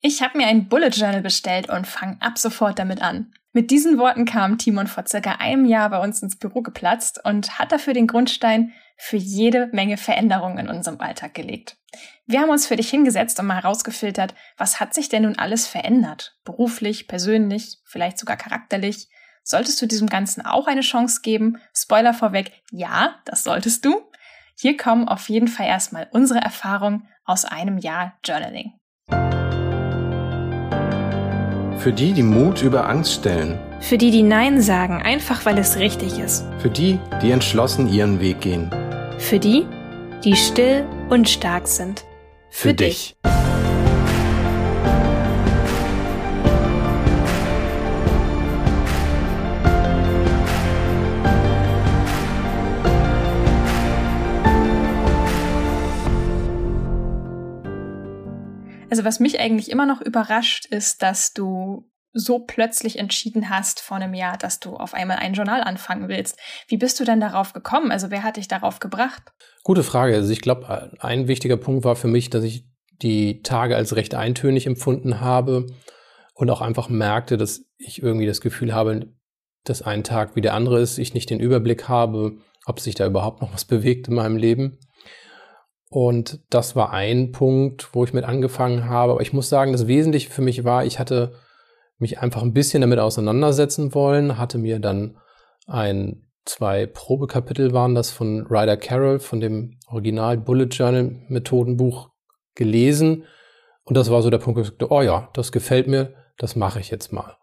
Ich habe mir ein Bullet Journal bestellt und fange ab sofort damit an. Mit diesen Worten kam Timon vor circa einem Jahr bei uns ins Büro geplatzt und hat dafür den Grundstein für jede Menge Veränderungen in unserem Alltag gelegt. Wir haben uns für dich hingesetzt und mal herausgefiltert, was hat sich denn nun alles verändert? Beruflich, persönlich, vielleicht sogar charakterlich. Solltest du diesem Ganzen auch eine Chance geben? Spoiler vorweg, ja, das solltest du. Hier kommen auf jeden Fall erstmal unsere Erfahrungen aus einem Jahr Journaling. Für die, die Mut über Angst stellen. Für die, die Nein sagen, einfach weil es richtig ist. Für die, die entschlossen ihren Weg gehen. Für die, die still und stark sind. Für, Für dich. Also was mich eigentlich immer noch überrascht, ist, dass du so plötzlich entschieden hast vor einem Jahr, dass du auf einmal ein Journal anfangen willst. Wie bist du denn darauf gekommen? Also wer hat dich darauf gebracht? Gute Frage. Also ich glaube, ein wichtiger Punkt war für mich, dass ich die Tage als recht eintönig empfunden habe und auch einfach merkte, dass ich irgendwie das Gefühl habe, dass ein Tag wie der andere ist, ich nicht den Überblick habe, ob sich da überhaupt noch was bewegt in meinem Leben. Und das war ein Punkt, wo ich mit angefangen habe. Aber ich muss sagen, das Wesentliche für mich war, ich hatte mich einfach ein bisschen damit auseinandersetzen wollen, hatte mir dann ein, zwei Probekapitel waren das von Ryder Carroll, von dem Original Bullet Journal Methodenbuch gelesen. Und das war so der Punkt, wo ich sagte, oh ja, das gefällt mir, das mache ich jetzt mal.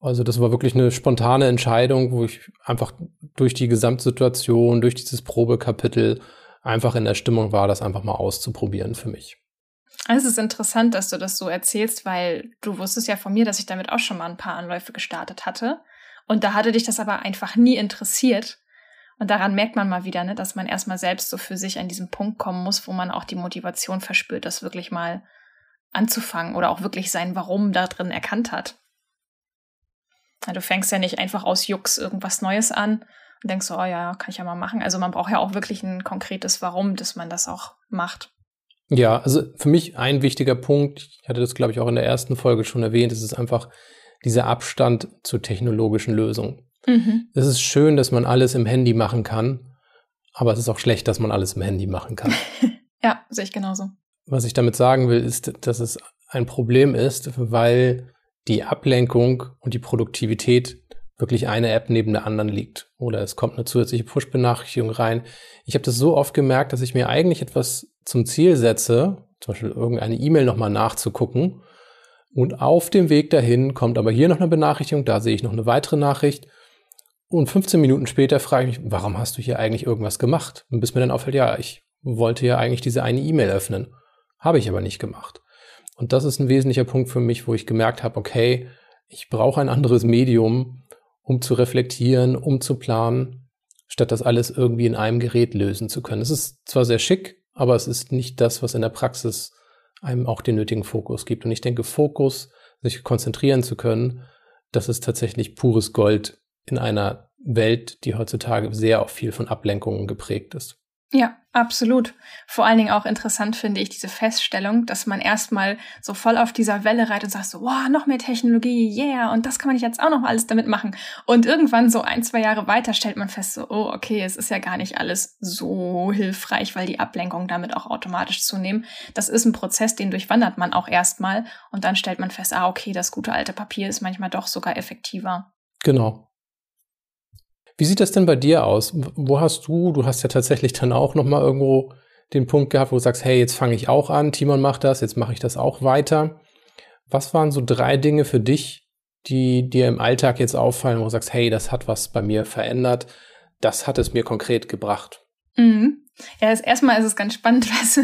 Also das war wirklich eine spontane Entscheidung, wo ich einfach durch die Gesamtsituation, durch dieses Probekapitel einfach in der Stimmung war, das einfach mal auszuprobieren für mich. Es ist interessant, dass du das so erzählst, weil du wusstest ja von mir, dass ich damit auch schon mal ein paar Anläufe gestartet hatte. Und da hatte dich das aber einfach nie interessiert. Und daran merkt man mal wieder, ne, dass man erstmal selbst so für sich an diesen Punkt kommen muss, wo man auch die Motivation verspürt, das wirklich mal anzufangen oder auch wirklich sein Warum da drin erkannt hat. Du fängst ja nicht einfach aus Jux irgendwas Neues an und denkst so, oh ja, kann ich ja mal machen. Also man braucht ja auch wirklich ein konkretes Warum, dass man das auch macht. Ja, also für mich ein wichtiger Punkt, ich hatte das, glaube ich, auch in der ersten Folge schon erwähnt, ist es einfach dieser Abstand zur technologischen Lösung. Mhm. Es ist schön, dass man alles im Handy machen kann, aber es ist auch schlecht, dass man alles im Handy machen kann. ja, sehe ich genauso. Was ich damit sagen will, ist, dass es ein Problem ist, weil die Ablenkung und die Produktivität wirklich eine App neben der anderen liegt. Oder es kommt eine zusätzliche Push-Benachrichtigung rein. Ich habe das so oft gemerkt, dass ich mir eigentlich etwas zum Ziel setze, zum Beispiel irgendeine E-Mail nochmal nachzugucken. Und auf dem Weg dahin kommt aber hier noch eine Benachrichtigung, da sehe ich noch eine weitere Nachricht. Und 15 Minuten später frage ich mich, warum hast du hier eigentlich irgendwas gemacht? Und bis mir dann auffällt, ja, ich wollte ja eigentlich diese eine E-Mail öffnen. Habe ich aber nicht gemacht. Und das ist ein wesentlicher Punkt für mich, wo ich gemerkt habe, okay, ich brauche ein anderes Medium, um zu reflektieren, um zu planen, statt das alles irgendwie in einem Gerät lösen zu können. Es ist zwar sehr schick, aber es ist nicht das, was in der Praxis einem auch den nötigen Fokus gibt. Und ich denke, Fokus, sich konzentrieren zu können, das ist tatsächlich pures Gold in einer Welt, die heutzutage sehr auch viel von Ablenkungen geprägt ist. Ja, absolut. Vor allen Dingen auch interessant finde ich diese Feststellung, dass man erstmal so voll auf dieser Welle reitet und sagt so, wow, noch mehr Technologie, yeah, und das kann man jetzt auch noch alles damit machen. Und irgendwann so ein, zwei Jahre weiter stellt man fest so, oh, okay, es ist ja gar nicht alles so hilfreich, weil die Ablenkungen damit auch automatisch zunehmen. Das ist ein Prozess, den durchwandert man auch erstmal und dann stellt man fest, ah, okay, das gute alte Papier ist manchmal doch sogar effektiver. Genau. Wie sieht das denn bei dir aus? Wo hast du, du hast ja tatsächlich dann auch nochmal irgendwo den Punkt gehabt, wo du sagst, hey, jetzt fange ich auch an, Timon macht das, jetzt mache ich das auch weiter. Was waren so drei Dinge für dich, die dir im Alltag jetzt auffallen, wo du sagst, hey, das hat was bei mir verändert, das hat es mir konkret gebracht? Mhm. Ja, erstmal ist es ganz spannend, was,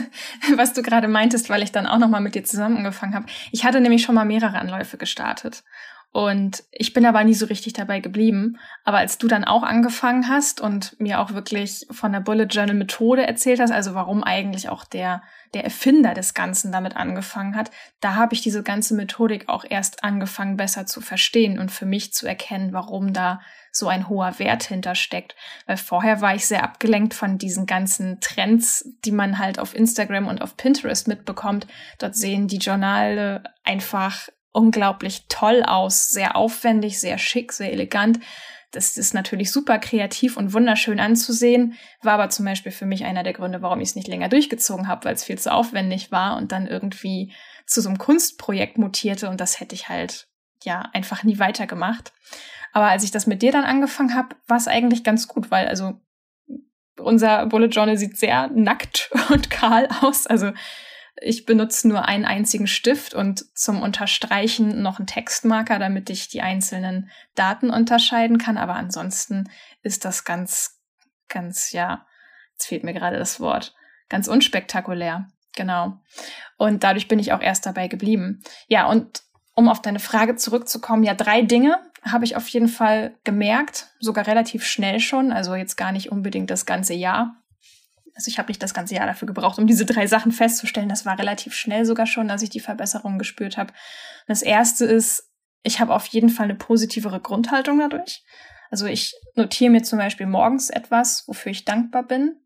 was du gerade meintest, weil ich dann auch nochmal mit dir zusammen angefangen habe. Ich hatte nämlich schon mal mehrere Anläufe gestartet. Und ich bin aber nie so richtig dabei geblieben. Aber als du dann auch angefangen hast und mir auch wirklich von der Bullet Journal Methode erzählt hast, also warum eigentlich auch der, der Erfinder des Ganzen damit angefangen hat, da habe ich diese ganze Methodik auch erst angefangen besser zu verstehen und für mich zu erkennen, warum da so ein hoher Wert hintersteckt. Weil vorher war ich sehr abgelenkt von diesen ganzen Trends, die man halt auf Instagram und auf Pinterest mitbekommt. Dort sehen die Journale einfach unglaublich toll aus, sehr aufwendig, sehr schick, sehr elegant. Das ist natürlich super kreativ und wunderschön anzusehen, war aber zum Beispiel für mich einer der Gründe, warum ich es nicht länger durchgezogen habe, weil es viel zu aufwendig war und dann irgendwie zu so einem Kunstprojekt mutierte und das hätte ich halt ja einfach nie weitergemacht. Aber als ich das mit dir dann angefangen habe, war es eigentlich ganz gut, weil also unser Bullet Journal sieht sehr nackt und kahl aus. Also ich benutze nur einen einzigen Stift und zum Unterstreichen noch einen Textmarker, damit ich die einzelnen Daten unterscheiden kann. Aber ansonsten ist das ganz, ganz, ja, jetzt fehlt mir gerade das Wort, ganz unspektakulär. Genau. Und dadurch bin ich auch erst dabei geblieben. Ja, und um auf deine Frage zurückzukommen, ja, drei Dinge habe ich auf jeden Fall gemerkt, sogar relativ schnell schon, also jetzt gar nicht unbedingt das ganze Jahr also ich habe nicht das ganze Jahr dafür gebraucht, um diese drei Sachen festzustellen. Das war relativ schnell sogar schon, dass ich die Verbesserungen gespürt habe. Das erste ist, ich habe auf jeden Fall eine positivere Grundhaltung dadurch. Also ich notiere mir zum Beispiel morgens etwas, wofür ich dankbar bin.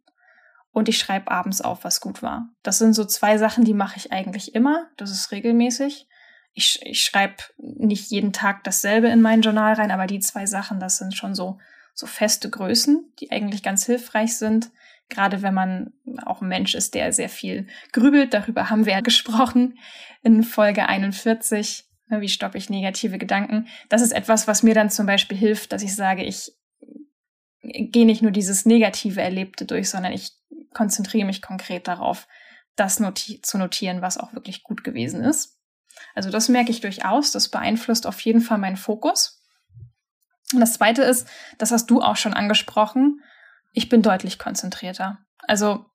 Und ich schreibe abends auf, was gut war. Das sind so zwei Sachen, die mache ich eigentlich immer. Das ist regelmäßig. Ich, ich schreibe nicht jeden Tag dasselbe in mein Journal rein, aber die zwei Sachen, das sind schon so, so feste Größen, die eigentlich ganz hilfreich sind gerade wenn man auch ein Mensch ist, der sehr viel grübelt. Darüber haben wir ja gesprochen in Folge 41. Ne, wie stoppe ich negative Gedanken? Das ist etwas, was mir dann zum Beispiel hilft, dass ich sage, ich gehe nicht nur dieses negative Erlebte durch, sondern ich konzentriere mich konkret darauf, das noti zu notieren, was auch wirklich gut gewesen ist. Also das merke ich durchaus. Das beeinflusst auf jeden Fall meinen Fokus. Und das Zweite ist, das hast du auch schon angesprochen, ich bin deutlich konzentrierter. Also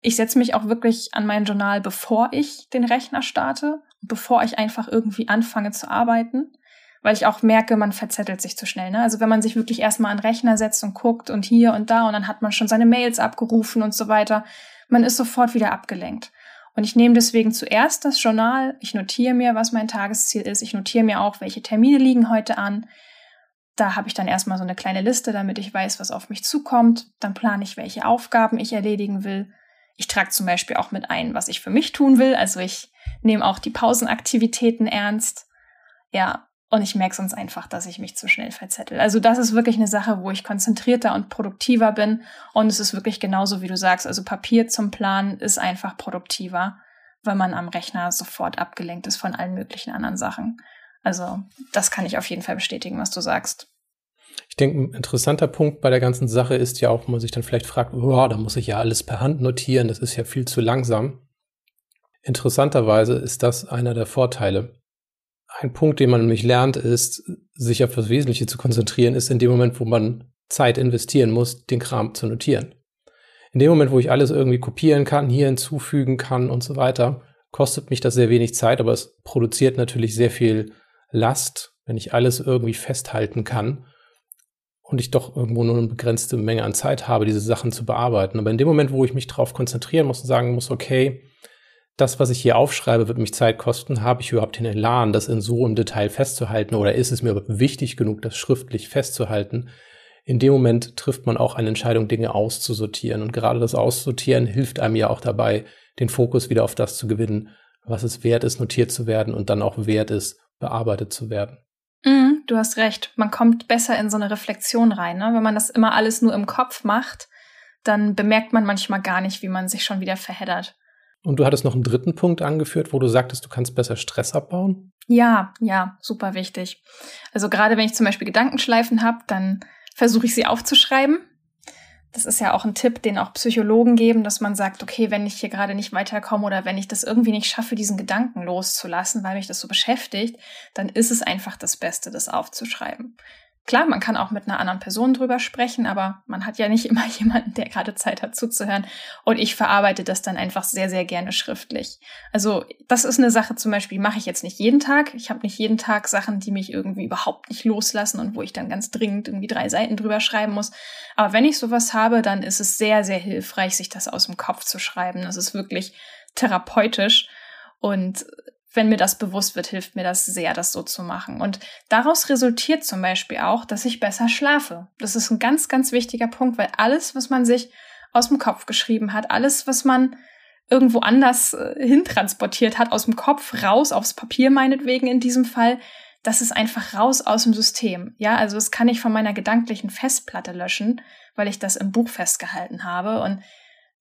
ich setze mich auch wirklich an mein Journal, bevor ich den Rechner starte, bevor ich einfach irgendwie anfange zu arbeiten, weil ich auch merke, man verzettelt sich zu schnell. Ne? Also wenn man sich wirklich erstmal an den Rechner setzt und guckt und hier und da und dann hat man schon seine Mails abgerufen und so weiter, man ist sofort wieder abgelenkt. Und ich nehme deswegen zuerst das Journal, ich notiere mir, was mein Tagesziel ist, ich notiere mir auch, welche Termine liegen heute an, da habe ich dann erstmal so eine kleine Liste, damit ich weiß, was auf mich zukommt. Dann plane ich, welche Aufgaben ich erledigen will. Ich trage zum Beispiel auch mit ein, was ich für mich tun will. Also ich nehme auch die Pausenaktivitäten ernst. Ja, und ich merke sonst einfach, dass ich mich zu schnell verzettel. Also das ist wirklich eine Sache, wo ich konzentrierter und produktiver bin. Und es ist wirklich genauso, wie du sagst. Also Papier zum Planen ist einfach produktiver, weil man am Rechner sofort abgelenkt ist von allen möglichen anderen Sachen. Also das kann ich auf jeden Fall bestätigen, was du sagst. Ich denke, ein interessanter Punkt bei der ganzen Sache ist ja auch, wo man sich dann vielleicht fragt, oh, da muss ich ja alles per Hand notieren, das ist ja viel zu langsam. Interessanterweise ist das einer der Vorteile. Ein Punkt, den man nämlich lernt, ist, sich auf das Wesentliche zu konzentrieren, ist in dem Moment, wo man Zeit investieren muss, den Kram zu notieren. In dem Moment, wo ich alles irgendwie kopieren kann, hier hinzufügen kann und so weiter, kostet mich das sehr wenig Zeit, aber es produziert natürlich sehr viel Last, wenn ich alles irgendwie festhalten kann und ich doch irgendwo nur eine begrenzte Menge an Zeit habe, diese Sachen zu bearbeiten. Aber in dem Moment, wo ich mich darauf konzentrieren muss und sagen muss, okay, das, was ich hier aufschreibe, wird mich Zeit kosten, habe ich überhaupt den Elan, das in so einem Detail festzuhalten oder ist es mir wichtig genug, das schriftlich festzuhalten? In dem Moment trifft man auch eine Entscheidung, Dinge auszusortieren. Und gerade das Aussortieren hilft einem ja auch dabei, den Fokus wieder auf das zu gewinnen, was es wert ist, notiert zu werden und dann auch wert ist, bearbeitet zu werden. Mm, du hast recht. Man kommt besser in so eine Reflexion rein. Ne? Wenn man das immer alles nur im Kopf macht, dann bemerkt man manchmal gar nicht, wie man sich schon wieder verheddert. Und du hattest noch einen dritten Punkt angeführt, wo du sagtest, du kannst besser Stress abbauen? Ja, ja, super wichtig. Also gerade wenn ich zum Beispiel Gedankenschleifen habe, dann versuche ich sie aufzuschreiben das ist ja auch ein Tipp, den auch Psychologen geben, dass man sagt, okay, wenn ich hier gerade nicht weiterkomme oder wenn ich das irgendwie nicht schaffe, diesen Gedanken loszulassen, weil mich das so beschäftigt, dann ist es einfach das Beste, das aufzuschreiben. Klar, man kann auch mit einer anderen Person drüber sprechen, aber man hat ja nicht immer jemanden, der gerade Zeit hat zuzuhören. Und ich verarbeite das dann einfach sehr, sehr gerne schriftlich. Also das ist eine Sache zum Beispiel, mache ich jetzt nicht jeden Tag. Ich habe nicht jeden Tag Sachen, die mich irgendwie überhaupt nicht loslassen und wo ich dann ganz dringend irgendwie drei Seiten drüber schreiben muss. Aber wenn ich sowas habe, dann ist es sehr, sehr hilfreich, sich das aus dem Kopf zu schreiben. Das ist wirklich therapeutisch. Und wenn mir das bewusst wird, hilft mir das sehr, das so zu machen. Und daraus resultiert zum Beispiel auch, dass ich besser schlafe. Das ist ein ganz, ganz wichtiger Punkt, weil alles, was man sich aus dem Kopf geschrieben hat, alles, was man irgendwo anders äh, hintransportiert hat, aus dem Kopf raus, aufs Papier meinetwegen in diesem Fall, das ist einfach raus aus dem System. Ja, also das kann ich von meiner gedanklichen Festplatte löschen, weil ich das im Buch festgehalten habe. Und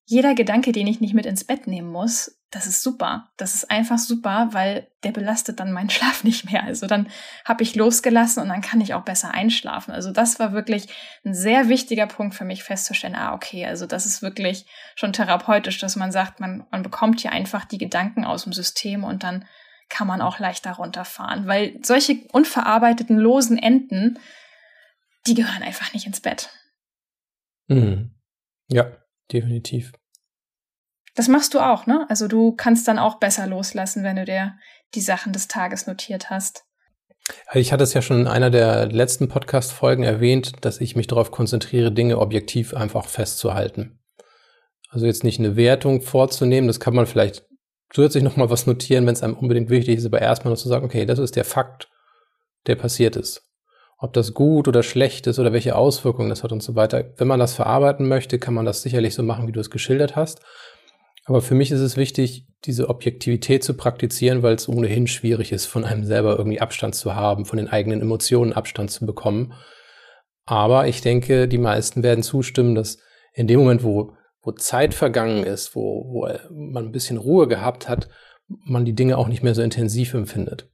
jeder Gedanke, den ich nicht mit ins Bett nehmen muss, das ist super. Das ist einfach super, weil der belastet dann meinen Schlaf nicht mehr. Also dann habe ich losgelassen und dann kann ich auch besser einschlafen. Also das war wirklich ein sehr wichtiger Punkt für mich festzustellen, ah, okay, also das ist wirklich schon therapeutisch, dass man sagt, man, man bekommt hier einfach die Gedanken aus dem System und dann kann man auch leichter runterfahren. Weil solche unverarbeiteten, losen Enden, die gehören einfach nicht ins Bett. Mhm. Ja, definitiv. Das machst du auch, ne? Also du kannst dann auch besser loslassen, wenn du dir die Sachen des Tages notiert hast. Ich hatte es ja schon in einer der letzten Podcast-Folgen erwähnt, dass ich mich darauf konzentriere, Dinge objektiv einfach festzuhalten. Also jetzt nicht eine Wertung vorzunehmen, das kann man vielleicht zusätzlich nochmal was notieren, wenn es einem unbedingt wichtig ist, aber erstmal nur zu sagen, okay, das ist der Fakt, der passiert ist. Ob das gut oder schlecht ist oder welche Auswirkungen das hat und so weiter. Wenn man das verarbeiten möchte, kann man das sicherlich so machen, wie du es geschildert hast. Aber für mich ist es wichtig, diese Objektivität zu praktizieren, weil es ohnehin schwierig ist, von einem selber irgendwie Abstand zu haben, von den eigenen Emotionen Abstand zu bekommen. Aber ich denke, die meisten werden zustimmen, dass in dem Moment, wo, wo Zeit vergangen ist, wo, wo man ein bisschen Ruhe gehabt hat, man die Dinge auch nicht mehr so intensiv empfindet.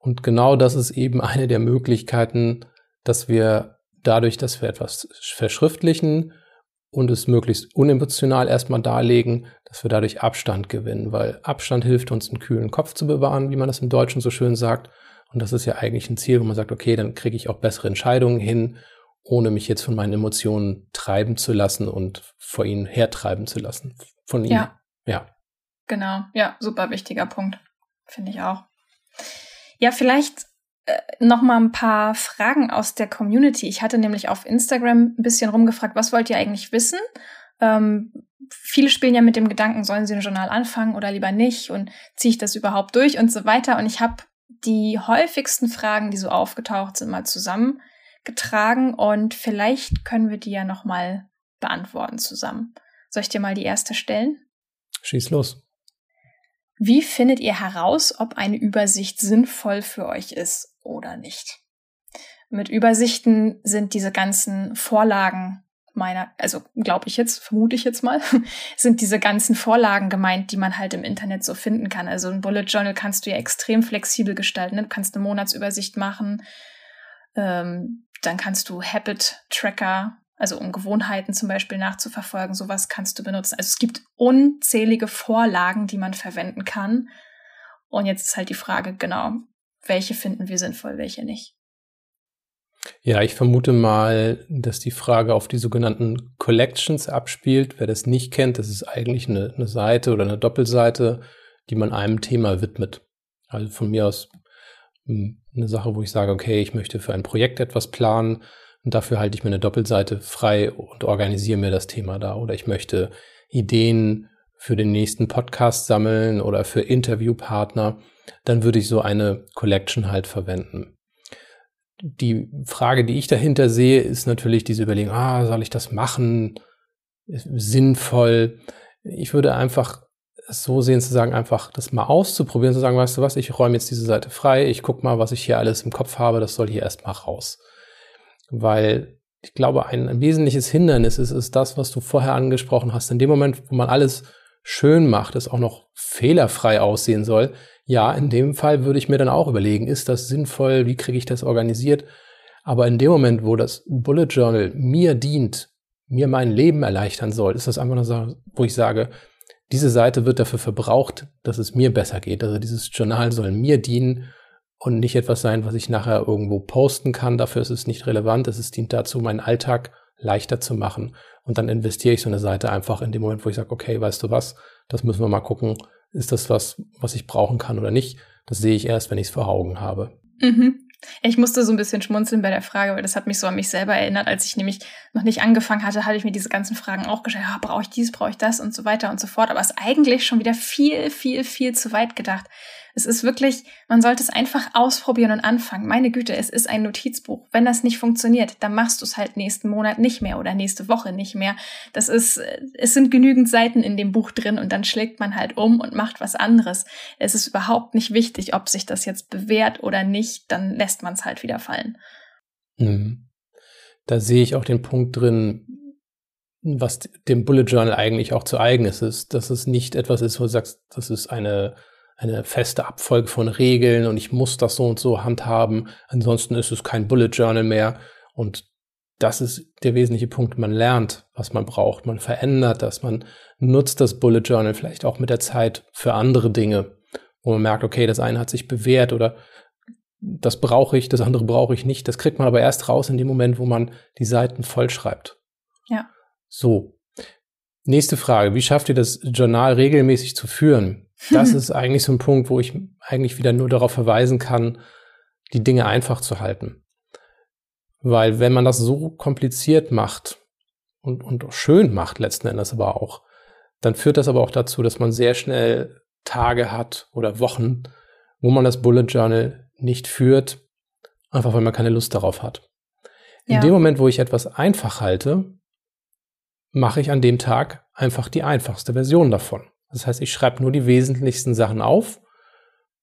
Und genau das ist eben eine der Möglichkeiten, dass wir dadurch, dass wir etwas verschriftlichen, und es möglichst unemotional erstmal darlegen, dass wir dadurch Abstand gewinnen, weil Abstand hilft uns, einen kühlen Kopf zu bewahren, wie man das im Deutschen so schön sagt. Und das ist ja eigentlich ein Ziel, wo man sagt, okay, dann kriege ich auch bessere Entscheidungen hin, ohne mich jetzt von meinen Emotionen treiben zu lassen und vor ihnen hertreiben zu lassen. Von ihnen. Ja. ja. Genau. Ja, super wichtiger Punkt. Finde ich auch. Ja, vielleicht äh, noch mal ein paar Fragen aus der Community. Ich hatte nämlich auf Instagram ein bisschen rumgefragt, was wollt ihr eigentlich wissen? Ähm, viele spielen ja mit dem Gedanken, sollen sie ein Journal anfangen oder lieber nicht und ziehe ich das überhaupt durch und so weiter. Und ich habe die häufigsten Fragen, die so aufgetaucht sind, mal zusammengetragen und vielleicht können wir die ja noch mal beantworten zusammen. Soll ich dir mal die erste stellen? Schieß los. Wie findet ihr heraus, ob eine Übersicht sinnvoll für euch ist oder nicht? Mit Übersichten sind diese ganzen Vorlagen meiner, also glaube ich jetzt, vermute ich jetzt mal, sind diese ganzen Vorlagen gemeint, die man halt im Internet so finden kann. Also ein Bullet Journal kannst du ja extrem flexibel gestalten. Ne? Du kannst eine Monatsübersicht machen, ähm, dann kannst du Habit Tracker also um Gewohnheiten zum Beispiel nachzuverfolgen, sowas kannst du benutzen. Also es gibt unzählige Vorlagen, die man verwenden kann. Und jetzt ist halt die Frage, genau, welche finden wir sinnvoll, welche nicht. Ja, ich vermute mal, dass die Frage auf die sogenannten Collections abspielt. Wer das nicht kennt, das ist eigentlich eine, eine Seite oder eine Doppelseite, die man einem Thema widmet. Also von mir aus hm, eine Sache, wo ich sage, okay, ich möchte für ein Projekt etwas planen und dafür halte ich mir eine Doppelseite frei und organisiere mir das Thema da. Oder ich möchte Ideen für den nächsten Podcast sammeln oder für Interviewpartner. Dann würde ich so eine Collection halt verwenden. Die Frage, die ich dahinter sehe, ist natürlich diese Überlegung, ah, soll ich das machen? Sinnvoll? Ich würde einfach so sehen, zu sagen, einfach das mal auszuprobieren, zu sagen, weißt du was, ich räume jetzt diese Seite frei, ich gucke mal, was ich hier alles im Kopf habe, das soll hier erstmal raus weil ich glaube, ein, wesentliches Hindernis ist, ist das, was du vorher angesprochen hast. In dem Moment, wo man alles schön macht, es auch noch fehlerfrei aussehen soll, ja, in dem Fall würde ich mir dann auch überlegen, ist das sinnvoll, wie kriege ich das organisiert? Aber in dem Moment, wo das Bullet Journal mir dient, mir mein Leben erleichtern soll, ist das einfach eine Sache, wo ich sage, diese Seite wird dafür verbraucht, dass es mir besser geht. Also dieses Journal soll mir dienen und nicht etwas sein, was ich nachher irgendwo posten kann. Dafür ist es nicht relevant. Es dient dazu, meinen Alltag leichter zu machen. Und dann investiere ich so eine Seite einfach in dem Moment, wo ich sage, okay, weißt du was, das müssen wir mal gucken. Ist das was, was ich brauchen kann oder nicht? Das sehe ich erst, wenn ich es vor Augen habe. Mhm. Ich musste so ein bisschen schmunzeln bei der Frage, weil das hat mich so an mich selber erinnert, als ich nämlich noch nicht angefangen hatte, hatte ich mir diese ganzen Fragen auch gestellt, ja, brauche ich dies, brauche ich das und so weiter und so fort. Aber es ist eigentlich schon wieder viel, viel, viel zu weit gedacht. Es ist wirklich, man sollte es einfach ausprobieren und anfangen. Meine Güte, es ist ein Notizbuch. Wenn das nicht funktioniert, dann machst du es halt nächsten Monat nicht mehr oder nächste Woche nicht mehr. Das ist, es sind genügend Seiten in dem Buch drin und dann schlägt man halt um und macht was anderes. Es ist überhaupt nicht wichtig, ob sich das jetzt bewährt oder nicht, dann lässt man es halt wieder fallen. Mhm. Da sehe ich auch den Punkt drin, was dem Bullet Journal eigentlich auch zu eigen ist, dass es nicht etwas ist, wo du sagst, das ist eine eine feste Abfolge von Regeln und ich muss das so und so handhaben. Ansonsten ist es kein Bullet Journal mehr. Und das ist der wesentliche Punkt. Man lernt, was man braucht. Man verändert das. Man nutzt das Bullet Journal vielleicht auch mit der Zeit für andere Dinge, wo man merkt, okay, das eine hat sich bewährt oder das brauche ich, das andere brauche ich nicht. Das kriegt man aber erst raus in dem Moment, wo man die Seiten vollschreibt. Ja. So. Nächste Frage. Wie schafft ihr das Journal regelmäßig zu führen? Das ist eigentlich so ein Punkt, wo ich eigentlich wieder nur darauf verweisen kann, die Dinge einfach zu halten. Weil wenn man das so kompliziert macht und, und schön macht letzten Endes aber auch, dann führt das aber auch dazu, dass man sehr schnell Tage hat oder Wochen, wo man das Bullet Journal nicht führt, einfach weil man keine Lust darauf hat. In ja. dem Moment, wo ich etwas einfach halte, mache ich an dem Tag einfach die einfachste Version davon. Das heißt, ich schreibe nur die wesentlichsten Sachen auf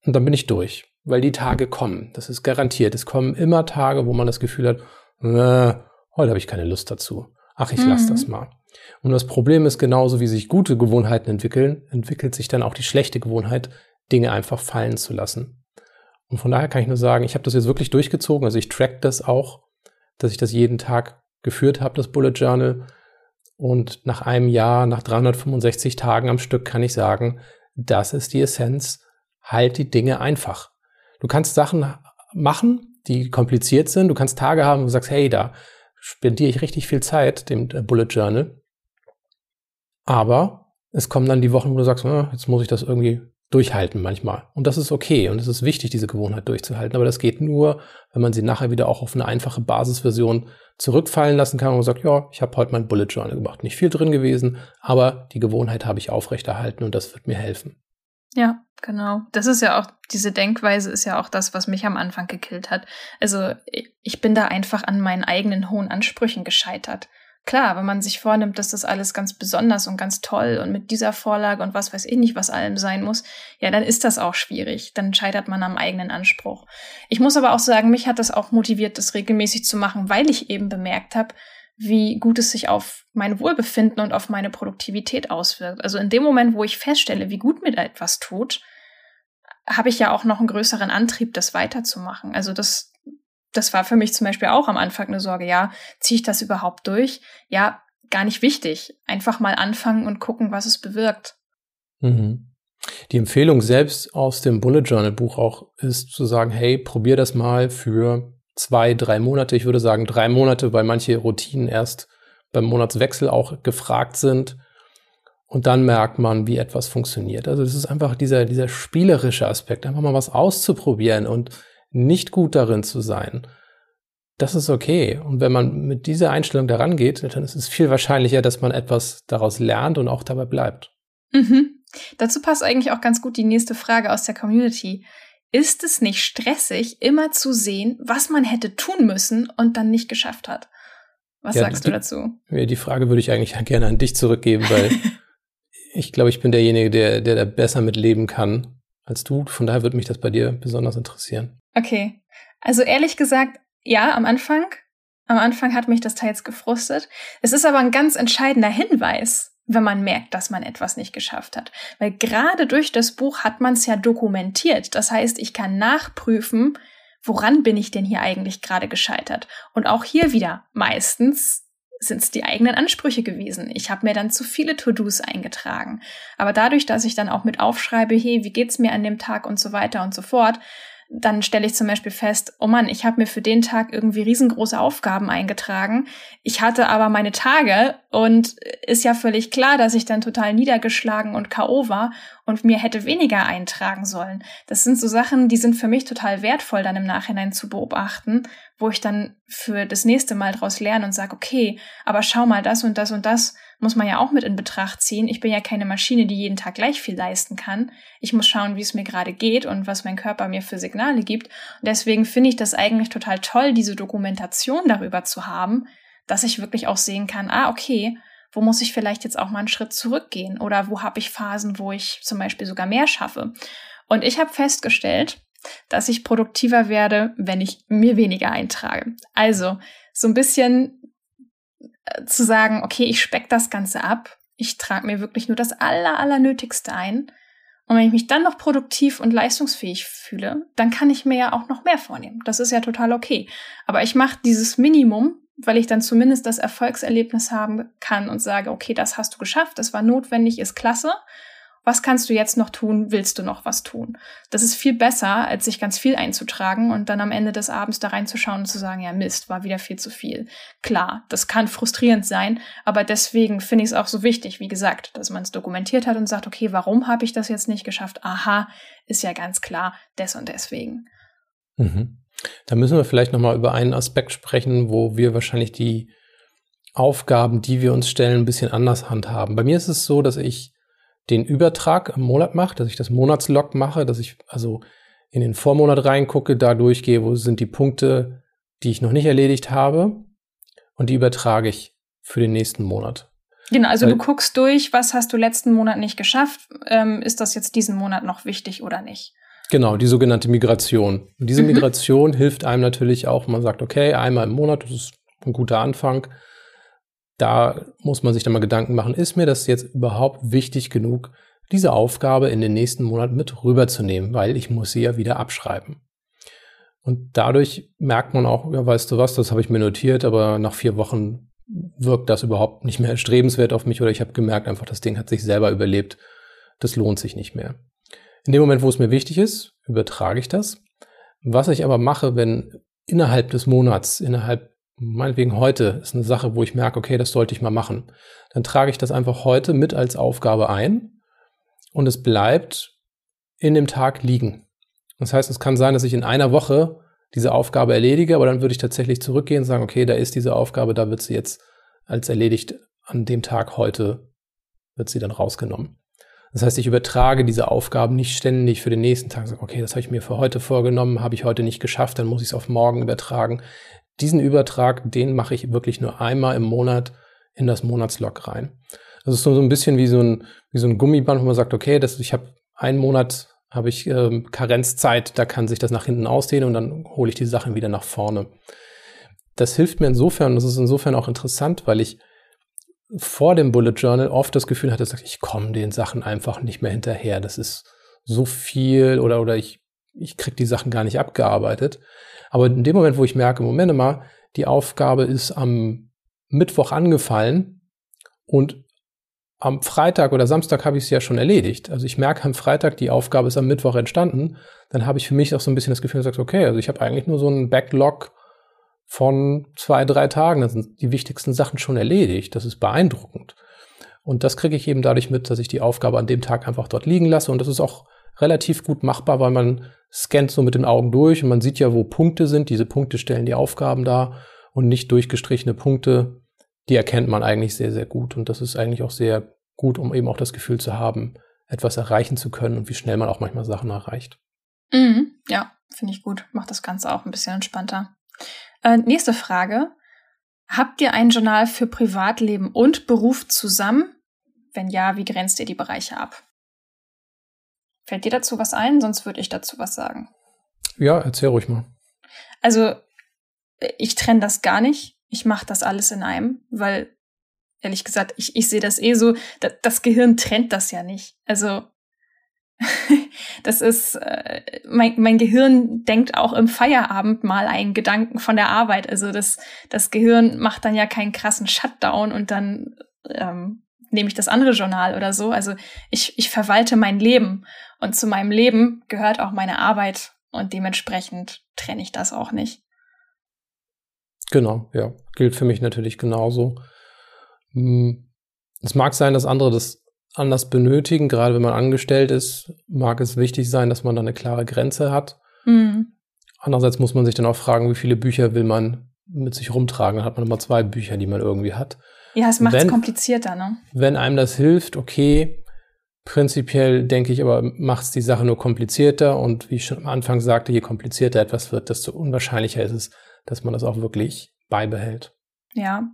und dann bin ich durch. Weil die Tage kommen. Das ist garantiert. Es kommen immer Tage, wo man das Gefühl hat, äh, heute habe ich keine Lust dazu. Ach, ich mhm. lasse das mal. Und das Problem ist, genauso wie sich gute Gewohnheiten entwickeln, entwickelt sich dann auch die schlechte Gewohnheit, Dinge einfach fallen zu lassen. Und von daher kann ich nur sagen, ich habe das jetzt wirklich durchgezogen. Also ich track das auch, dass ich das jeden Tag geführt habe, das Bullet Journal. Und nach einem Jahr, nach 365 Tagen am Stück kann ich sagen, das ist die Essenz. Halt die Dinge einfach. Du kannst Sachen machen, die kompliziert sind. Du kannst Tage haben, wo du sagst, hey, da spendiere ich richtig viel Zeit, dem äh, Bullet Journal. Aber es kommen dann die Wochen, wo du sagst, oh, jetzt muss ich das irgendwie durchhalten manchmal. Und das ist okay und es ist wichtig, diese Gewohnheit durchzuhalten. Aber das geht nur, wenn man sie nachher wieder auch auf eine einfache Basisversion zurückfallen lassen kann und sagt, ja, ich habe heute mein Bullet Journal gemacht. Nicht viel drin gewesen, aber die Gewohnheit habe ich aufrechterhalten und das wird mir helfen. Ja, genau. Das ist ja auch, diese Denkweise ist ja auch das, was mich am Anfang gekillt hat. Also ich bin da einfach an meinen eigenen hohen Ansprüchen gescheitert. Klar, wenn man sich vornimmt, dass das alles ganz besonders und ganz toll und mit dieser Vorlage und was weiß ich nicht, was allem sein muss, ja, dann ist das auch schwierig. Dann scheitert man am eigenen Anspruch. Ich muss aber auch sagen, mich hat das auch motiviert, das regelmäßig zu machen, weil ich eben bemerkt habe, wie gut es sich auf mein Wohlbefinden und auf meine Produktivität auswirkt. Also in dem Moment, wo ich feststelle, wie gut mir etwas tut, habe ich ja auch noch einen größeren Antrieb, das weiterzumachen. Also das das war für mich zum Beispiel auch am Anfang eine Sorge. Ja, ziehe ich das überhaupt durch? Ja, gar nicht wichtig. Einfach mal anfangen und gucken, was es bewirkt. Mhm. Die Empfehlung selbst aus dem Bullet Journal Buch auch ist zu sagen, hey, probier das mal für zwei, drei Monate. Ich würde sagen drei Monate, weil manche Routinen erst beim Monatswechsel auch gefragt sind. Und dann merkt man, wie etwas funktioniert. Also es ist einfach dieser, dieser spielerische Aspekt, einfach mal was auszuprobieren und nicht gut darin zu sein, das ist okay. Und wenn man mit dieser Einstellung daran geht, dann ist es viel wahrscheinlicher, dass man etwas daraus lernt und auch dabei bleibt. Mhm. Dazu passt eigentlich auch ganz gut die nächste Frage aus der Community. Ist es nicht stressig, immer zu sehen, was man hätte tun müssen und dann nicht geschafft hat? Was ja, sagst die, du dazu? Die Frage würde ich eigentlich gerne an dich zurückgeben, weil ich glaube, ich bin derjenige, der, der da besser mit leben kann als du. Von daher würde mich das bei dir besonders interessieren. Okay. Also ehrlich gesagt, ja, am Anfang. Am Anfang hat mich das teils gefrustet. Es ist aber ein ganz entscheidender Hinweis, wenn man merkt, dass man etwas nicht geschafft hat. Weil gerade durch das Buch hat man es ja dokumentiert. Das heißt, ich kann nachprüfen, woran bin ich denn hier eigentlich gerade gescheitert. Und auch hier wieder, meistens sind es die eigenen Ansprüche gewesen. Ich habe mir dann zu viele To-Dos eingetragen. Aber dadurch, dass ich dann auch mit aufschreibe, hey, wie geht's mir an dem Tag und so weiter und so fort, dann stelle ich zum Beispiel fest, oh Mann, ich habe mir für den Tag irgendwie riesengroße Aufgaben eingetragen. Ich hatte aber meine Tage und ist ja völlig klar, dass ich dann total niedergeschlagen und K.O. war und mir hätte weniger eintragen sollen. Das sind so Sachen, die sind für mich total wertvoll dann im Nachhinein zu beobachten, wo ich dann für das nächste Mal draus lerne und sage, okay, aber schau mal, das und das und das muss man ja auch mit in Betracht ziehen. Ich bin ja keine Maschine, die jeden Tag gleich viel leisten kann. Ich muss schauen, wie es mir gerade geht und was mein Körper mir für Signale gibt. Und deswegen finde ich das eigentlich total toll, diese Dokumentation darüber zu haben, dass ich wirklich auch sehen kann, ah, okay, wo muss ich vielleicht jetzt auch mal einen Schritt zurückgehen oder wo habe ich Phasen, wo ich zum Beispiel sogar mehr schaffe. Und ich habe festgestellt, dass ich produktiver werde, wenn ich mir weniger eintrage. Also so ein bisschen zu sagen, okay, ich speck das Ganze ab, ich trage mir wirklich nur das aller, aller Nötigste ein. Und wenn ich mich dann noch produktiv und leistungsfähig fühle, dann kann ich mir ja auch noch mehr vornehmen. Das ist ja total okay. Aber ich mache dieses Minimum, weil ich dann zumindest das Erfolgserlebnis haben kann und sage, okay, das hast du geschafft, das war notwendig, ist klasse was kannst du jetzt noch tun, willst du noch was tun? Das ist viel besser, als sich ganz viel einzutragen und dann am Ende des Abends da reinzuschauen und zu sagen, ja Mist, war wieder viel zu viel. Klar, das kann frustrierend sein, aber deswegen finde ich es auch so wichtig, wie gesagt, dass man es dokumentiert hat und sagt, okay, warum habe ich das jetzt nicht geschafft? Aha, ist ja ganz klar, des und deswegen. Mhm. Da müssen wir vielleicht nochmal über einen Aspekt sprechen, wo wir wahrscheinlich die Aufgaben, die wir uns stellen, ein bisschen anders handhaben. Bei mir ist es so, dass ich den Übertrag im Monat mache, dass ich das Monatslog mache, dass ich also in den Vormonat reingucke, da durchgehe, wo sind die Punkte, die ich noch nicht erledigt habe und die übertrage ich für den nächsten Monat. Genau, also Weil, du guckst durch, was hast du letzten Monat nicht geschafft, ähm, ist das jetzt diesen Monat noch wichtig oder nicht? Genau, die sogenannte Migration. Und diese. Migration hilft einem natürlich auch, man sagt, okay, einmal im Monat, das ist ein guter Anfang, da muss man sich dann mal Gedanken machen, ist mir das jetzt überhaupt wichtig genug, diese Aufgabe in den nächsten Monat mit rüberzunehmen, weil ich muss sie ja wieder abschreiben. Und dadurch merkt man auch, ja, weißt du was, das habe ich mir notiert, aber nach vier Wochen wirkt das überhaupt nicht mehr strebenswert auf mich oder ich habe gemerkt einfach, das Ding hat sich selber überlebt. Das lohnt sich nicht mehr. In dem Moment, wo es mir wichtig ist, übertrage ich das. Was ich aber mache, wenn innerhalb des Monats, innerhalb meinetwegen heute ist eine Sache, wo ich merke, okay, das sollte ich mal machen. Dann trage ich das einfach heute mit als Aufgabe ein und es bleibt in dem Tag liegen. Das heißt, es kann sein, dass ich in einer Woche diese Aufgabe erledige, aber dann würde ich tatsächlich zurückgehen und sagen, okay, da ist diese Aufgabe, da wird sie jetzt als erledigt an dem Tag heute, wird sie dann rausgenommen. Das heißt, ich übertrage diese Aufgaben nicht ständig für den nächsten Tag. Sage, okay, das habe ich mir für heute vorgenommen, habe ich heute nicht geschafft, dann muss ich es auf morgen übertragen diesen Übertrag, den mache ich wirklich nur einmal im Monat in das Monatslog rein. Das ist so, ein bisschen wie so ein, wie so ein Gummiband, wo man sagt, okay, das, ich habe einen Monat habe ich ähm, Karenzzeit, da kann sich das nach hinten ausdehnen und dann hole ich die Sachen wieder nach vorne. Das hilft mir insofern, das ist insofern auch interessant, weil ich vor dem Bullet Journal oft das Gefühl hatte, ich komme den Sachen einfach nicht mehr hinterher. Das ist so viel oder, oder ich, ich krieg die Sachen gar nicht abgearbeitet. Aber in dem Moment, wo ich merke, Moment mal, die Aufgabe ist am Mittwoch angefallen und am Freitag oder Samstag habe ich es ja schon erledigt. Also ich merke am Freitag, die Aufgabe ist am Mittwoch entstanden. Dann habe ich für mich auch so ein bisschen das Gefühl, dass ich okay, also ich habe eigentlich nur so einen Backlog von zwei, drei Tagen. Da sind die wichtigsten Sachen schon erledigt. Das ist beeindruckend. Und das kriege ich eben dadurch mit, dass ich die Aufgabe an dem Tag einfach dort liegen lasse. Und das ist auch relativ gut machbar, weil man scannt so mit den Augen durch und man sieht ja, wo Punkte sind. Diese Punkte stellen die Aufgaben dar und nicht durchgestrichene Punkte. Die erkennt man eigentlich sehr, sehr gut. Und das ist eigentlich auch sehr gut, um eben auch das Gefühl zu haben, etwas erreichen zu können und wie schnell man auch manchmal Sachen erreicht. Mhm, ja, finde ich gut. Macht das Ganze auch ein bisschen entspannter. Äh, nächste Frage. Habt ihr ein Journal für Privatleben und Beruf zusammen? Wenn ja, wie grenzt ihr die Bereiche ab? Fällt dir dazu was ein? Sonst würde ich dazu was sagen. Ja, erzähl ruhig mal. Also, ich trenne das gar nicht. Ich mache das alles in einem, weil, ehrlich gesagt, ich, ich sehe das eh so, das, das Gehirn trennt das ja nicht. Also, das ist, äh, mein, mein Gehirn denkt auch im Feierabend mal einen Gedanken von der Arbeit. Also das, das Gehirn macht dann ja keinen krassen Shutdown und dann ähm, nehme ich das andere Journal oder so. Also ich, ich verwalte mein Leben und zu meinem Leben gehört auch meine Arbeit Und dementsprechend trenne ich das auch nicht. Genau, ja. Gilt für mich natürlich genauso. Hm, es mag sein, dass andere das anders benötigen, gerade wenn man angestellt ist, mag es wichtig sein, dass man da eine klare Grenze hat. Mhm. Andererseits muss man sich dann auch fragen, wie viele Bücher will man mit sich rumtragen. Dann hat man immer zwei Bücher, die man irgendwie hat. Ja, es macht es komplizierter, ne? Wenn einem das hilft, okay. Prinzipiell denke ich aber, macht es die Sache nur komplizierter und wie ich schon am Anfang sagte, je komplizierter etwas wird, desto unwahrscheinlicher ist es, dass man das auch wirklich beibehält. Ja.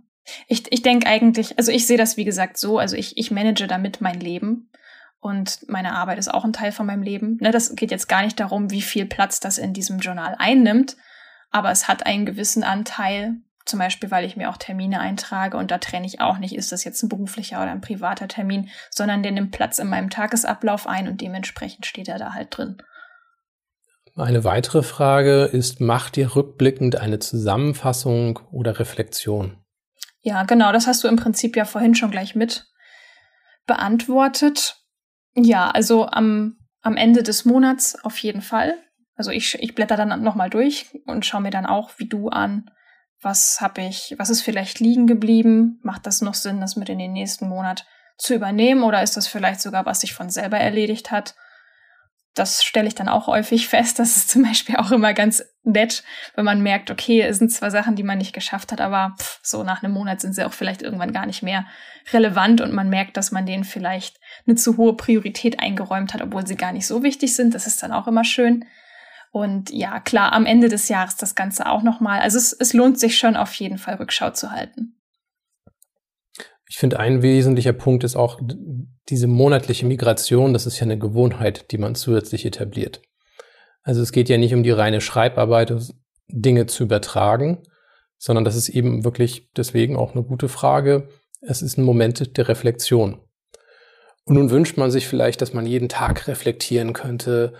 Ich, ich denke eigentlich, also ich sehe das wie gesagt so, also ich, ich manage damit mein Leben und meine Arbeit ist auch ein Teil von meinem Leben. Ne, das geht jetzt gar nicht darum, wie viel Platz das in diesem Journal einnimmt, aber es hat einen gewissen Anteil, zum Beispiel, weil ich mir auch Termine eintrage und da trenne ich auch nicht, ist das jetzt ein beruflicher oder ein privater Termin, sondern der nimmt Platz in meinem Tagesablauf ein und dementsprechend steht er da halt drin. Eine weitere Frage ist, macht ihr rückblickend eine Zusammenfassung oder Reflexion? Ja, genau, das hast du im Prinzip ja vorhin schon gleich mit beantwortet. Ja, also am, am Ende des Monats auf jeden Fall. Also ich, ich blätter dann nochmal durch und schaue mir dann auch wie du an, was habe ich, was ist vielleicht liegen geblieben? Macht das noch Sinn, das mit in den nächsten Monat zu übernehmen oder ist das vielleicht sogar, was sich von selber erledigt hat? das stelle ich dann auch häufig fest. Das ist zum Beispiel auch immer ganz nett, wenn man merkt, okay, es sind zwar Sachen, die man nicht geschafft hat, aber pff, so nach einem Monat sind sie auch vielleicht irgendwann gar nicht mehr relevant und man merkt, dass man denen vielleicht eine zu hohe Priorität eingeräumt hat, obwohl sie gar nicht so wichtig sind. Das ist dann auch immer schön. Und ja, klar, am Ende des Jahres das Ganze auch nochmal. Also es, es lohnt sich schon auf jeden Fall Rückschau zu halten. Ich finde, ein wesentlicher Punkt ist auch diese monatliche Migration. Das ist ja eine Gewohnheit, die man zusätzlich etabliert. Also es geht ja nicht um die reine Schreibarbeit, Dinge zu übertragen, sondern das ist eben wirklich deswegen auch eine gute Frage. Es ist ein Moment der Reflexion. Und nun wünscht man sich vielleicht, dass man jeden Tag reflektieren könnte,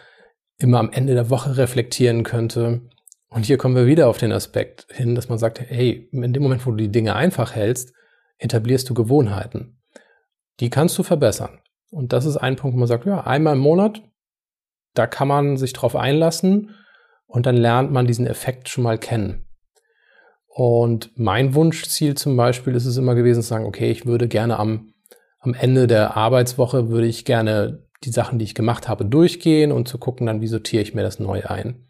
immer am Ende der Woche reflektieren könnte. Und hier kommen wir wieder auf den Aspekt hin, dass man sagt, hey, in dem Moment, wo du die Dinge einfach hältst, etablierst du Gewohnheiten. Die kannst du verbessern. Und das ist ein Punkt, wo man sagt, ja, einmal im Monat, da kann man sich drauf einlassen und dann lernt man diesen Effekt schon mal kennen. Und mein Wunschziel zum Beispiel ist es immer gewesen zu sagen, okay, ich würde gerne am, am Ende der Arbeitswoche, würde ich gerne die Sachen, die ich gemacht habe, durchgehen und zu gucken, dann wie sortiere ich mir das neu ein.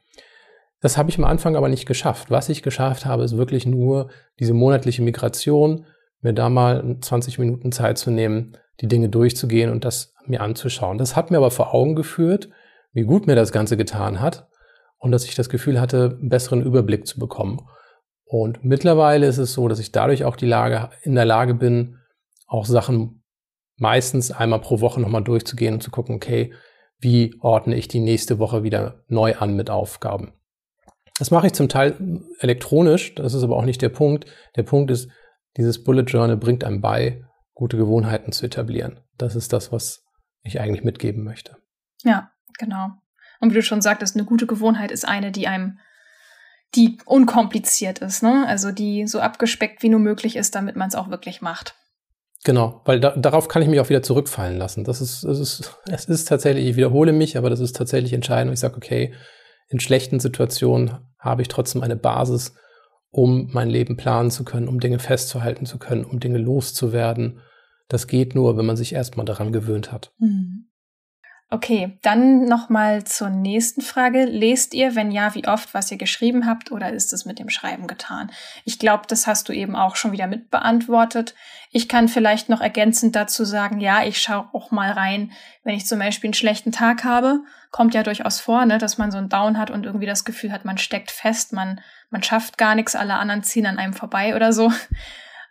Das habe ich am Anfang aber nicht geschafft. Was ich geschafft habe, ist wirklich nur diese monatliche Migration, mir da mal 20 Minuten Zeit zu nehmen, die Dinge durchzugehen und das mir anzuschauen. Das hat mir aber vor Augen geführt, wie gut mir das Ganze getan hat und dass ich das Gefühl hatte, einen besseren Überblick zu bekommen. Und mittlerweile ist es so, dass ich dadurch auch die Lage, in der Lage bin, auch Sachen meistens einmal pro Woche nochmal durchzugehen und zu gucken, okay, wie ordne ich die nächste Woche wieder neu an mit Aufgaben. Das mache ich zum Teil elektronisch, das ist aber auch nicht der Punkt. Der Punkt ist, dieses Bullet Journal bringt einem bei, gute Gewohnheiten zu etablieren. Das ist das, was ich eigentlich mitgeben möchte. Ja, genau. Und wie du schon sagtest, eine gute Gewohnheit ist eine, die einem, die unkompliziert ist, ne? Also die so abgespeckt wie nur möglich ist, damit man es auch wirklich macht. Genau, weil da, darauf kann ich mich auch wieder zurückfallen lassen. Das ist, es ist, es ist tatsächlich, ich wiederhole mich, aber das ist tatsächlich entscheidend. Ich sage, okay, in schlechten Situationen habe ich trotzdem eine Basis, um mein Leben planen zu können, um Dinge festzuhalten zu können, um Dinge loszuwerden. Das geht nur, wenn man sich erstmal daran gewöhnt hat. Mhm. Okay, dann nochmal zur nächsten Frage. Lest ihr, wenn ja, wie oft, was ihr geschrieben habt oder ist es mit dem Schreiben getan? Ich glaube, das hast du eben auch schon wieder mit beantwortet. Ich kann vielleicht noch ergänzend dazu sagen, ja, ich schaue auch mal rein, wenn ich zum Beispiel einen schlechten Tag habe. Kommt ja durchaus vor, ne, dass man so einen Down hat und irgendwie das Gefühl hat, man steckt fest, man, man schafft gar nichts, alle anderen ziehen an einem vorbei oder so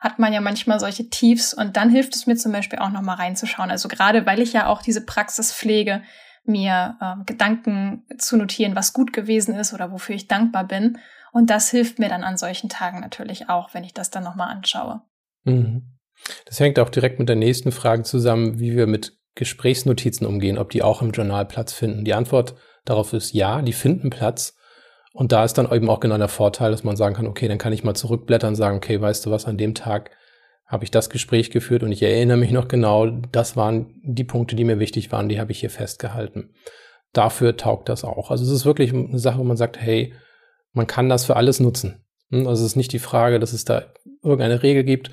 hat man ja manchmal solche Tiefs und dann hilft es mir zum Beispiel auch nochmal reinzuschauen. Also gerade weil ich ja auch diese Praxis pflege, mir äh, Gedanken zu notieren, was gut gewesen ist oder wofür ich dankbar bin. Und das hilft mir dann an solchen Tagen natürlich auch, wenn ich das dann nochmal anschaue. Mhm. Das hängt auch direkt mit der nächsten Frage zusammen, wie wir mit Gesprächsnotizen umgehen, ob die auch im Journal Platz finden. Die Antwort darauf ist ja, die finden Platz. Und da ist dann eben auch genau der Vorteil, dass man sagen kann, okay, dann kann ich mal zurückblättern und sagen, okay, weißt du was, an dem Tag habe ich das Gespräch geführt und ich erinnere mich noch genau, das waren die Punkte, die mir wichtig waren, die habe ich hier festgehalten. dafür taugt das auch. Also es ist wirklich eine Sache, wo man sagt, hey, man kann das für alles nutzen. Hm, also es ist nicht die Frage, dass es da irgendeine Regel gibt.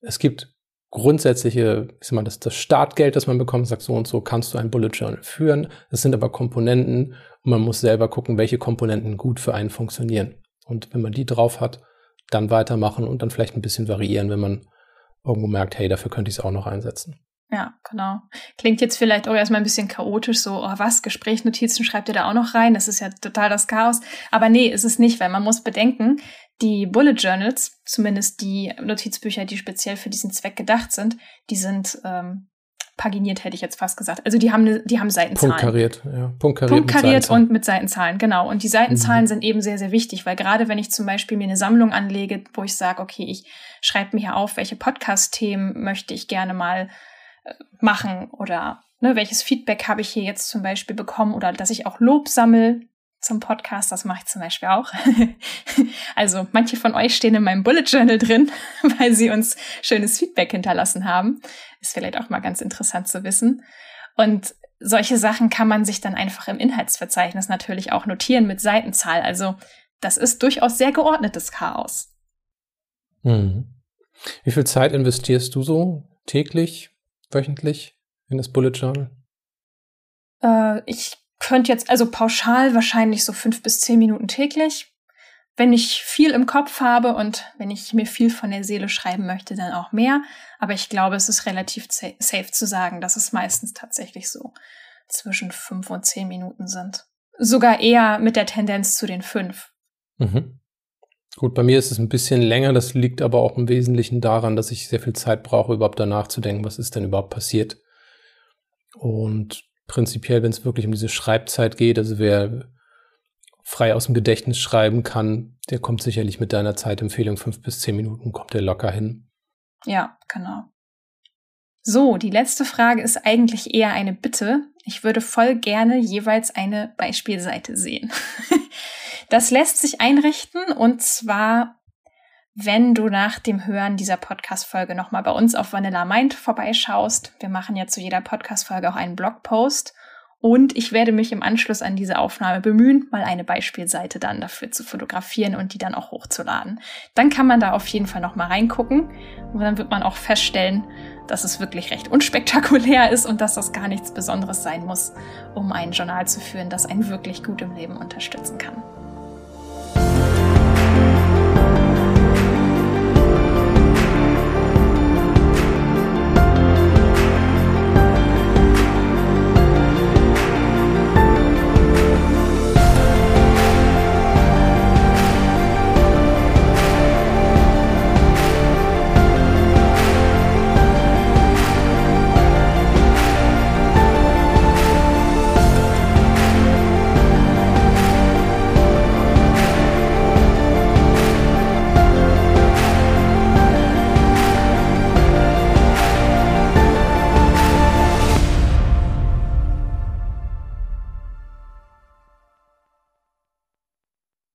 Es gibt grundsätzliche, ich sag mal, das, das Startgeld, das man bekommt, sagt so und so kannst du ein Bullet Journal führen. Es sind aber Komponenten und man muss selber gucken, welche Komponenten gut für einen funktionieren. Und wenn man die drauf hat, dann weitermachen und dann vielleicht ein bisschen variieren, wenn man irgendwo merkt, hey, dafür könnte ich es auch noch einsetzen. Ja, genau. Klingt jetzt vielleicht auch erstmal ein bisschen chaotisch, so, oh was, Gesprächsnotizen schreibt ihr da auch noch rein? Das ist ja total das Chaos. Aber nee, ist es nicht, weil man muss bedenken, die Bullet Journals, zumindest die Notizbücher, die speziell für diesen Zweck gedacht sind, die sind ähm, paginiert, hätte ich jetzt fast gesagt. Also die haben, ne, die haben Seitenzahlen. Punktkariert, ja. Punktkariert, Punktkariert mit und mit Seitenzahlen, genau. Und die Seitenzahlen mhm. sind eben sehr, sehr wichtig, weil gerade wenn ich zum Beispiel mir eine Sammlung anlege, wo ich sage, okay, ich schreibe mir hier auf, welche Podcast-Themen möchte ich gerne mal äh, machen oder ne, welches Feedback habe ich hier jetzt zum Beispiel bekommen oder dass ich auch Lob sammle zum Podcast, das mache ich zum Beispiel auch. also manche von euch stehen in meinem Bullet Journal drin, weil sie uns schönes Feedback hinterlassen haben. Ist vielleicht auch mal ganz interessant zu wissen. Und solche Sachen kann man sich dann einfach im Inhaltsverzeichnis natürlich auch notieren mit Seitenzahl. Also das ist durchaus sehr geordnetes Chaos. Hm. Wie viel Zeit investierst du so täglich, wöchentlich in das Bullet Journal? Äh, ich könnte jetzt, also pauschal wahrscheinlich so fünf bis zehn Minuten täglich. Wenn ich viel im Kopf habe und wenn ich mir viel von der Seele schreiben möchte, dann auch mehr. Aber ich glaube, es ist relativ safe zu sagen, dass es meistens tatsächlich so zwischen fünf und zehn Minuten sind. Sogar eher mit der Tendenz zu den fünf. Mhm. Gut, bei mir ist es ein bisschen länger. Das liegt aber auch im Wesentlichen daran, dass ich sehr viel Zeit brauche, überhaupt danach zu denken, was ist denn überhaupt passiert. Und prinzipiell, wenn es wirklich um diese Schreibzeit geht, also wer frei aus dem Gedächtnis schreiben kann, der kommt sicherlich mit deiner Zeitempfehlung fünf bis zehn Minuten, kommt der locker hin. Ja, genau. So, die letzte Frage ist eigentlich eher eine Bitte. Ich würde voll gerne jeweils eine Beispielseite sehen. das lässt sich einrichten und zwar wenn du nach dem Hören dieser Podcast-Folge nochmal bei uns auf Vanilla Mind vorbeischaust. Wir machen ja zu jeder Podcast-Folge auch einen Blogpost. Und ich werde mich im Anschluss an diese Aufnahme bemühen, mal eine Beispielseite dann dafür zu fotografieren und die dann auch hochzuladen. Dann kann man da auf jeden Fall nochmal reingucken und dann wird man auch feststellen, dass es wirklich recht unspektakulär ist und dass das gar nichts Besonderes sein muss, um ein Journal zu führen, das einen wirklich gut im Leben unterstützen kann.